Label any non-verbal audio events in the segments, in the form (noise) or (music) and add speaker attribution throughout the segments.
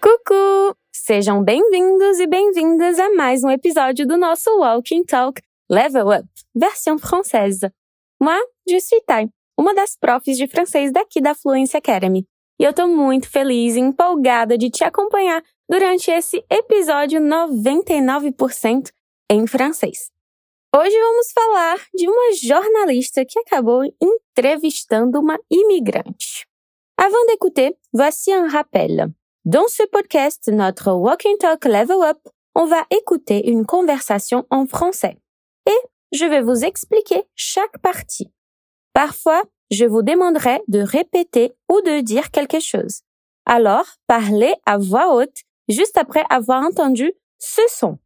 Speaker 1: Coucou! Sejam bem-vindos e bem-vindas a mais um episódio do nosso Walking Talk Level Up, versão française. Moi, je suis Tai, uma das profs de francês daqui da Fluency Academy. E eu tô muito feliz e empolgada de te acompanhar durante esse episódio 99% em francês. Hoje vamos falar de uma jornalista que acabou entrevistando uma imigrante. Avant d'écouter, voici un rappel. Dans ce podcast, notre Walking Talk Level Up, on va écouter une conversation en français. Et je vais vous expliquer chaque partie. Parfois, je vous demanderai de répéter ou de dire quelque chose. Alors, parlez à voix haute juste après avoir entendu ce son.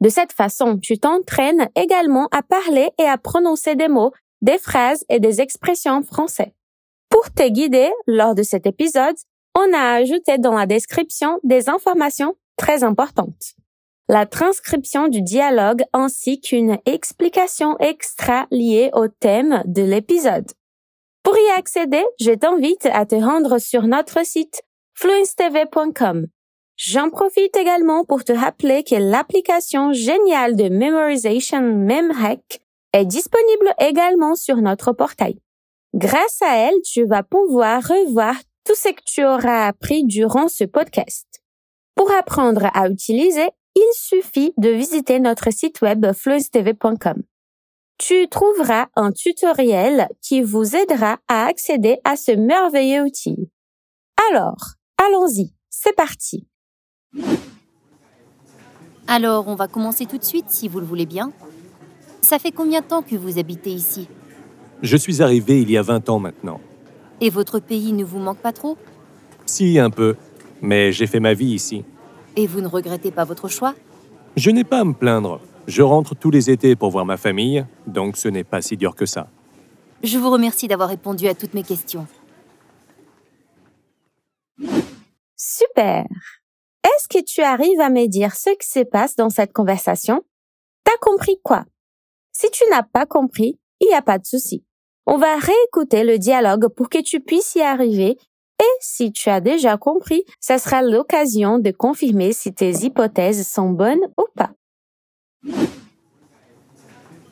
Speaker 1: De cette façon, tu t'entraînes également à parler et à prononcer des mots, des phrases et des expressions français. Pour te guider lors de cet épisode, on a ajouté dans la description des informations très importantes. La transcription du dialogue ainsi qu'une explication extra liée au thème de l'épisode. Pour y accéder, je t'invite à te rendre sur notre site fluencetv.com. J'en profite également pour te rappeler que l'application géniale de memorization MemHack est disponible également sur notre portail. Grâce à elle, tu vas pouvoir revoir tout ce que tu auras appris durant ce podcast. Pour apprendre à utiliser, il suffit de visiter notre site web fluencetv.com. Tu trouveras un tutoriel qui vous aidera à accéder à ce merveilleux outil. Alors, allons-y, c'est parti.
Speaker 2: Alors, on va commencer tout de suite, si vous le voulez bien. Ça fait combien de temps que vous habitez ici?
Speaker 3: Je suis arrivé il y a 20 ans maintenant.
Speaker 2: Et votre pays ne vous manque pas trop?
Speaker 3: Si, un peu, mais j'ai fait ma vie ici.
Speaker 2: Et vous ne regrettez pas votre choix?
Speaker 3: Je n'ai pas à me plaindre. Je rentre tous les étés pour voir ma famille, donc ce n'est pas si dur que ça.
Speaker 2: Je vous remercie d'avoir répondu à toutes mes questions.
Speaker 1: Super. Est-ce que tu arrives à me dire ce qui se passe dans cette conversation? T'as compris quoi? Si tu n'as pas compris, il n'y a pas de souci. On va réécouter le dialogue pour que tu puisses y arriver et si tu as déjà compris, ça sera l'occasion de confirmer si tes hypothèses sont bonnes ou pas.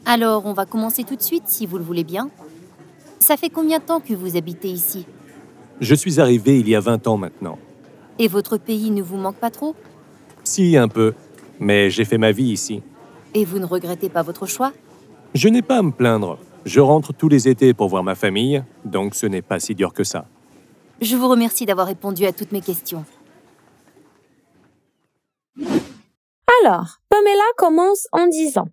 Speaker 2: Alors, on va commencer tout de suite, si vous le voulez bien. Ça fait combien de temps que vous habitez ici?
Speaker 3: Je suis arrivé il y a 20 ans maintenant.
Speaker 2: Et votre pays ne vous manque pas trop?
Speaker 3: Si, un peu, mais j'ai fait ma vie ici.
Speaker 2: Et vous ne regrettez pas votre choix?
Speaker 3: Je n'ai pas à me plaindre. Je rentre tous les étés pour voir ma famille, donc ce n'est pas si dur que ça.
Speaker 2: Je vous remercie d'avoir répondu à toutes mes questions.
Speaker 1: Alors, Pamela commence en disant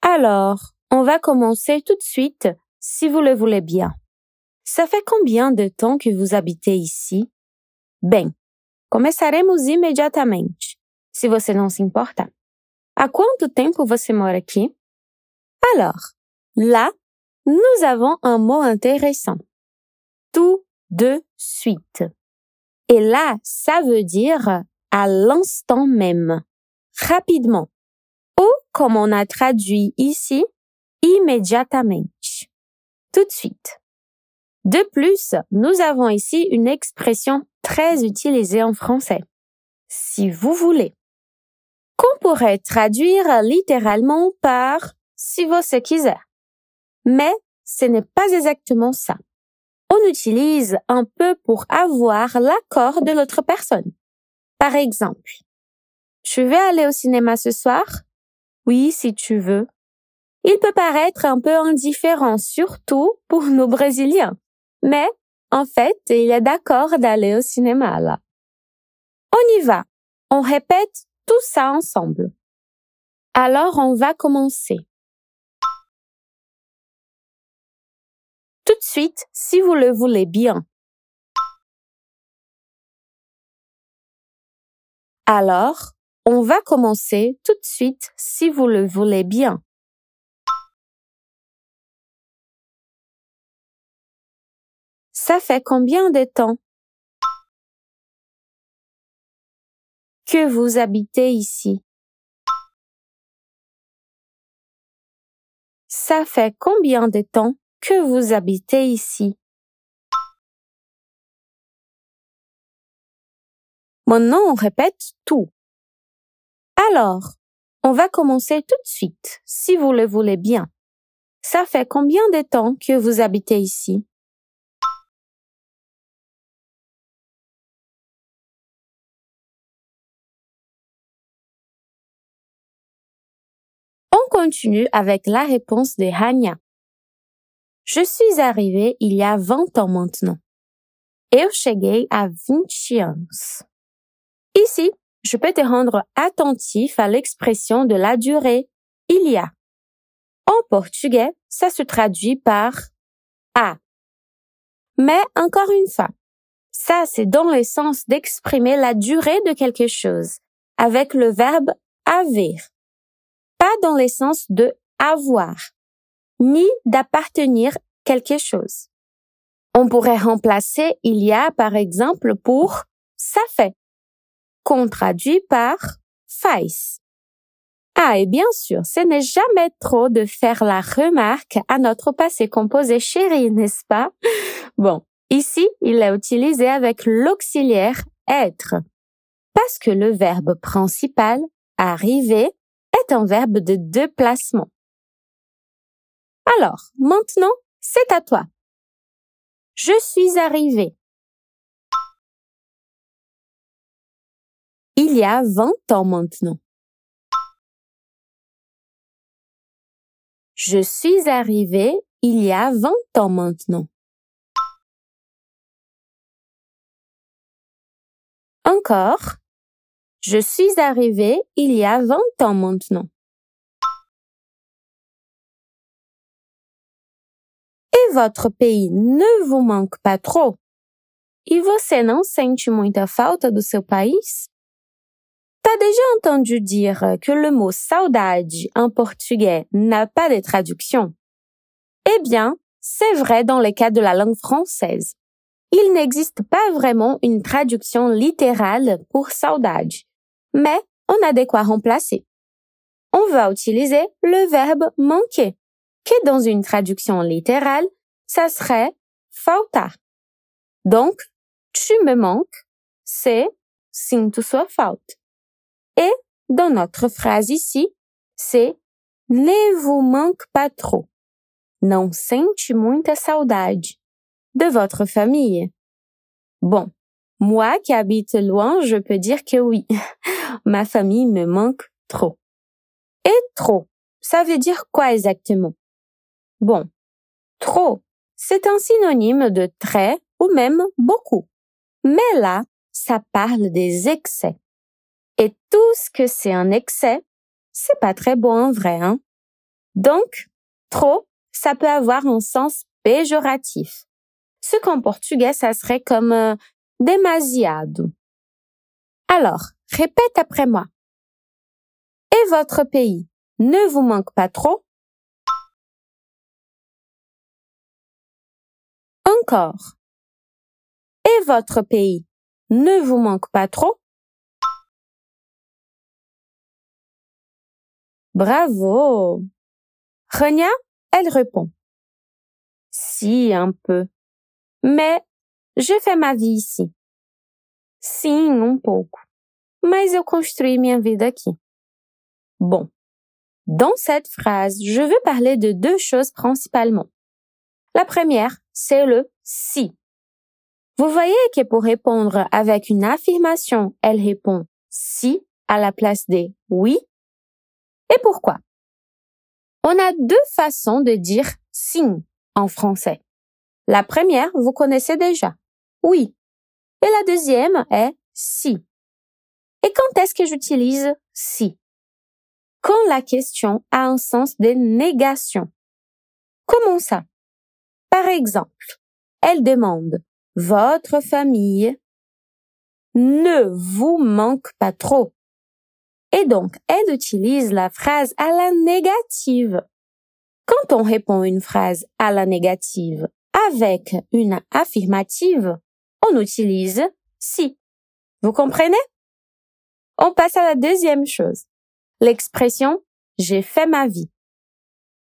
Speaker 1: Alors, on va commencer tout de suite, si vous le voulez bien. Ça fait combien de temps que vous habitez ici? Bem, começaremos imediatamente, se você não se importa. Há quanto tempo você mora aqui? Alors, là, nous avons un mot intéressant. Tout de suite. Et là, ça veut dire à l'instant même, rapidement. Ou, comme on a traduit ici, immédiatement. Tout de suite. De plus, nous avons ici une expression très utilisée en français. Si vous voulez. Qu'on pourrait traduire littéralement par si vous quiser. Mais ce n'est pas exactement ça. On utilise un peu pour avoir l'accord de l'autre personne. Par exemple, tu veux aller au cinéma ce soir? Oui, si tu veux. Il peut paraître un peu indifférent, surtout pour nos Brésiliens. Mais, en fait, il est d'accord d'aller au cinéma là. On y va. On répète tout ça ensemble. Alors, on va commencer. Tout de suite, si vous le voulez bien. Alors, on va commencer tout de suite si vous le voulez bien. Ça fait combien de temps? Que vous habitez ici? Ça fait combien de temps que vous habitez ici? Maintenant, on répète tout. Alors, on va commencer tout de suite, si vous le voulez bien. Ça fait combien de temps que vous habitez ici? Continue avec la réponse de Hanya. Je suis arrivée il y a 20 ans maintenant. Eu cheguei há 20 anos. Ici, je peux te rendre attentif à l'expression de la durée il y a. En portugais, ça se traduit par a. Mais encore une fois, ça c'est dans le sens d'exprimer la durée de quelque chose avec le verbe avoir. Dans le sens de avoir, ni d'appartenir quelque chose. On pourrait remplacer il y a par exemple pour ça fait qu'on traduit par faz. Ah, et bien sûr, ce n'est jamais trop de faire la remarque à notre passé composé chéri, n'est-ce pas? Bon, ici, il est utilisé avec l'auxiliaire être. Parce que le verbe principal, arriver, un verbe de déplacement. Alors, maintenant, c'est à toi. Je suis arrivé. il y a 20 ans maintenant. Je suis arrivé il y a 20 ans maintenant. Encore. Je suis arrivé il y a 20 ans maintenant. Et votre pays ne vous manque pas trop? E você não sente muita falta do seu país? T'as déjà entendu dire que le mot saudade en portugais n'a pas de traduction? Eh bien, c'est vrai dans le cas de la langue française. Il n'existe pas vraiment une traduction littérale pour saudade, mais on a de quoi remplacer. On va utiliser le verbe manquer, qui dans une traduction littérale, ça serait faltar. Donc, tu me manques, c'est sinto sua falta. Et dans notre phrase ici, c'est ne vous manque pas trop. Não sente muita saudade de votre famille. Bon, moi qui habite loin, je peux dire que oui, (laughs) ma famille me manque trop. Et trop, ça veut dire quoi exactement? Bon, trop, c'est un synonyme de très ou même beaucoup. Mais là, ça parle des excès. Et tout ce que c'est un excès, c'est pas très bon en vrai, hein. Donc, trop, ça peut avoir un sens péjoratif. Ce qu'en portugais, ça serait comme euh, demasiado. Alors, répète après moi. Et votre pays ne vous manque pas trop? Encore. Et votre pays ne vous manque pas trop? Bravo. Renia, elle répond. Si, un peu. Mais je fais ma vie ici. Sim, um pouco. Mas eu construí minha vida aqui. Bon. Dans cette phrase, je veux parler de deux choses principalement. La première, c'est le si. Vous voyez que pour répondre avec une affirmation, elle répond si à la place des oui et pourquoi? On a deux façons de dire signe en français. La première, vous connaissez déjà. Oui. Et la deuxième est si. Et quand est-ce que j'utilise si? Quand la question a un sens de négation. Comment ça? Par exemple, elle demande Votre famille ne vous manque pas trop. Et donc, elle utilise la phrase à la négative. Quand on répond une phrase à la négative avec une affirmative, on utilise si. Vous comprenez? On passe à la deuxième chose. L'expression j'ai fait ma vie.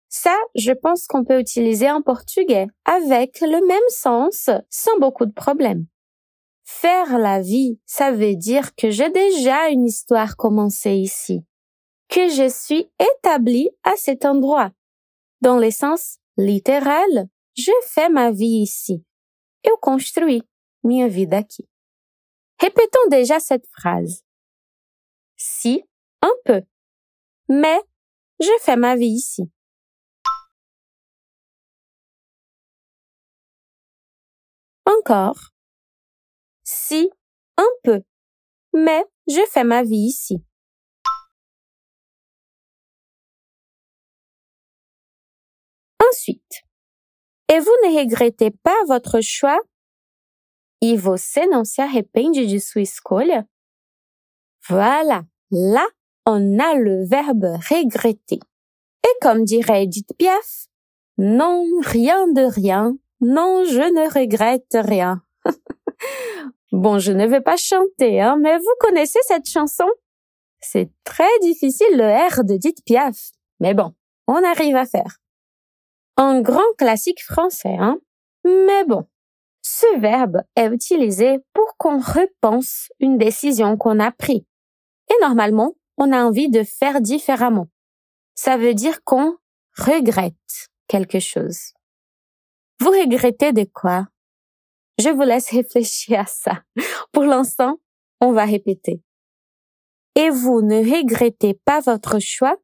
Speaker 1: Ça, je pense qu'on peut utiliser en portugais avec le même sens sans beaucoup de problèmes. Faire la vie, ça veut dire que j'ai déjà une histoire commencée ici, que je suis établi à cet endroit. Dans le sens littéral, je fais ma vie ici. Eu construí Répétons déjà cette phrase. Si, un peu. Mais, je fais ma vie ici. Encore. Si, un peu. Mais, je fais ma vie ici. Ensuite. Et vous ne regrettez pas votre choix? E você não se arrepende de sua escolha? Voilà. Là, on a le verbe regretter. Et comme dirait Edith Piaf, non, rien de rien, non, je ne regrette rien. (laughs) bon, je ne vais pas chanter, hein, mais vous connaissez cette chanson? C'est très difficile le R de Edith Piaf. Mais bon, on arrive à faire. Un grand classique français, hein? Mais bon. Ce verbe est utilisé pour qu'on repense une décision qu'on a prise. Et normalement, on a envie de faire différemment. Ça veut dire qu'on regrette quelque chose. Vous regrettez de quoi? Je vous laisse réfléchir à ça. Pour l'instant, on va répéter. Et vous ne regrettez pas votre choix?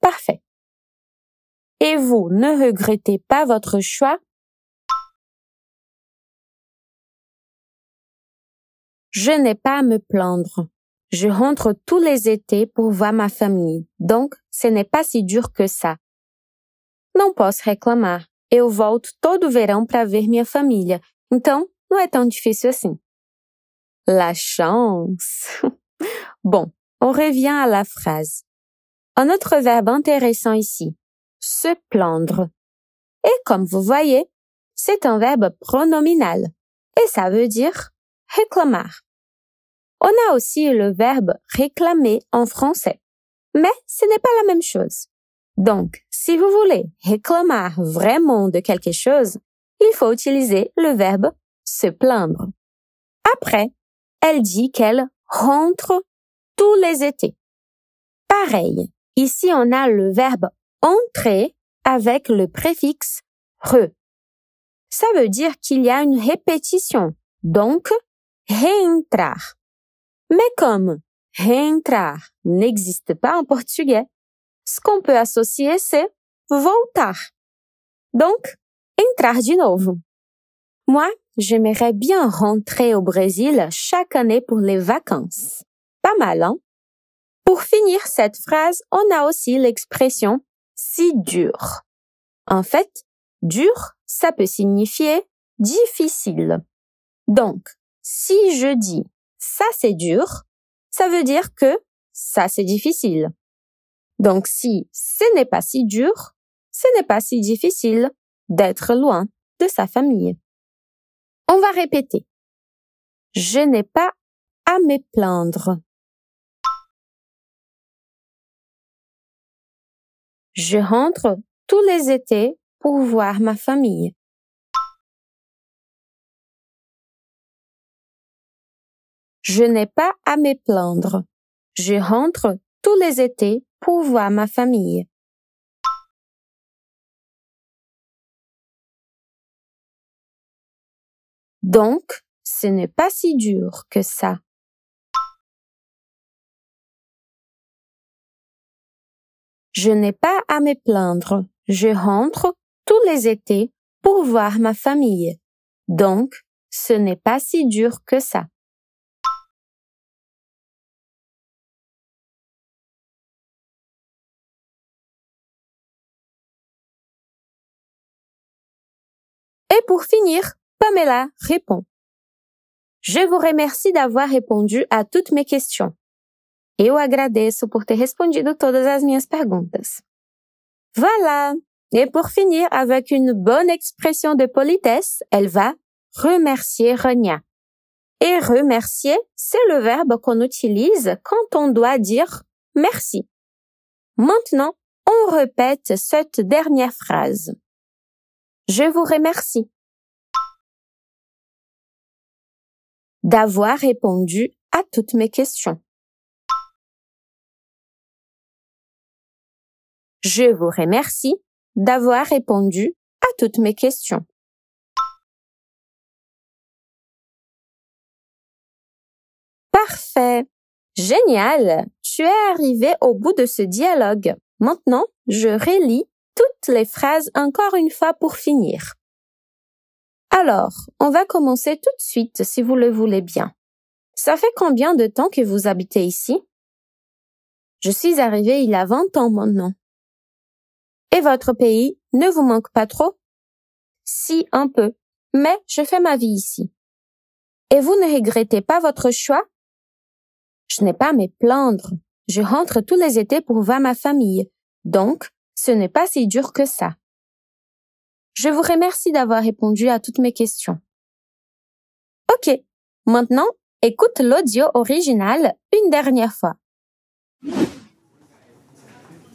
Speaker 1: Parfait. Et vous ne regrettez pas votre choix? Je n'ai pas à me plaindre. Je rentre tous les étés pour voir ma famille, donc ce n'est pas si dur que ça. Não posso reclamar. Eu volto todo verão para ver minha família, então não é tão difícil assim. La chance. (laughs) bon, on revient à la phrase. Un autre verbe intéressant ici, se plaindre. Et comme vous voyez, c'est un verbe pronominal. Et ça veut dire réclamar. On a aussi le verbe réclamer en français. Mais ce n'est pas la même chose. Donc, si vous voulez réclamer vraiment de quelque chose, il faut utiliser le verbe se plaindre. Après, elle dit qu'elle rentre tous les étés. Pareil, ici on a le verbe entrer avec le préfixe re. Ça veut dire qu'il y a une répétition, donc reentrar. Mais comme reentrar n'existe pas en portugais, ce qu'on peut associer c'est voltar. Donc, entrar de novo. Moi, j'aimerais bien rentrer au Brésil chaque année pour les vacances. Pas mal, hein? Pour finir cette phrase, on a aussi l'expression si dur. En fait, dur, ça peut signifier difficile. Donc, si je dis ça c'est dur, ça veut dire que ça c'est difficile. Donc si ce n'est pas si dur, ce n'est pas si difficile d'être loin de sa famille. On va répéter. Je n'ai pas à me plaindre. Je rentre tous les étés pour voir ma famille. Je n'ai pas à me plaindre. Je rentre tous les étés pour voir ma famille. Donc, ce n'est pas si dur que ça. Je n'ai pas à me plaindre. Je rentre tous les étés pour voir ma famille. Donc, ce n'est pas si dur que ça. Et pour finir, Pamela répond. Je vous remercie d'avoir répondu à toutes mes questions. Eu agradeço por ter respondido todas as minhas perguntas. Voilà. Et pour finir avec une bonne expression de politesse, elle va remercier Rania. Et remercier, c'est le verbe qu'on utilise quand on doit dire merci. Maintenant, on répète cette dernière phrase. Je vous remercie d'avoir répondu à toutes mes questions. Je vous remercie d'avoir répondu à toutes mes questions. Parfait. Génial. Tu es arrivé au bout de ce dialogue. Maintenant, je relis toutes les phrases encore une fois pour finir. Alors, on va commencer tout de suite si vous le voulez bien. Ça fait combien de temps que vous habitez ici? Je suis arrivé il y a 20 ans maintenant. Et votre pays ne vous manque pas trop? Si, un peu. Mais je fais ma vie ici. Et vous ne regrettez pas votre choix? Je n'ai pas à me plaindre. Je rentre tous les étés pour voir ma famille. Donc, ce n'est pas si dur que ça. Je vous remercie d'avoir répondu à toutes mes questions. Ok. Maintenant, écoute l'audio original une dernière fois.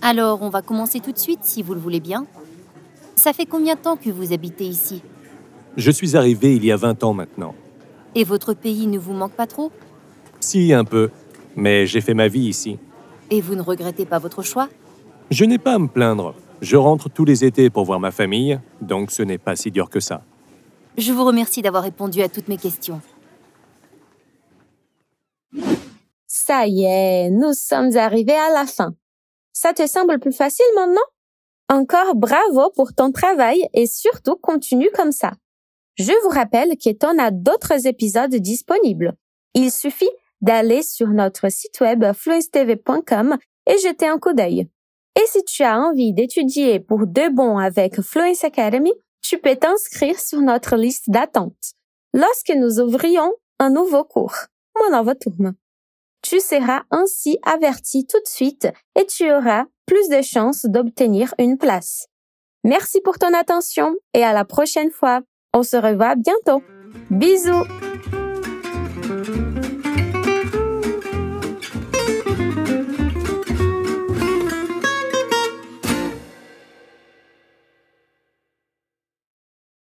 Speaker 2: Alors, on va commencer tout de suite, si vous le voulez bien. Ça fait combien de temps que vous habitez ici?
Speaker 3: Je suis arrivé il y a 20 ans maintenant.
Speaker 2: Et votre pays ne vous manque pas trop?
Speaker 3: Si, un peu. Mais j'ai fait ma vie ici.
Speaker 2: Et vous ne regrettez pas votre choix?
Speaker 3: Je n'ai pas à me plaindre. Je rentre tous les étés pour voir ma famille, donc ce n'est pas si dur que ça.
Speaker 2: Je vous remercie d'avoir répondu à toutes mes questions.
Speaker 1: Ça y est, nous sommes arrivés à la fin. Ça te semble plus facile maintenant? Encore bravo pour ton travail et surtout continue comme ça. Je vous rappelle qu'on a d'autres épisodes disponibles. Il suffit d'aller sur notre site web fluencetv.com et jeter un coup d'œil. Et si tu as envie d'étudier pour de bon avec Fluence Academy, tu peux t'inscrire sur notre liste d'attente lorsque nous ouvrions un nouveau cours, mon. Tu seras ainsi averti tout de suite et tu auras plus de chances d'obtenir une place. Merci pour ton attention et à la prochaine fois. On se revoit bientôt. Bisous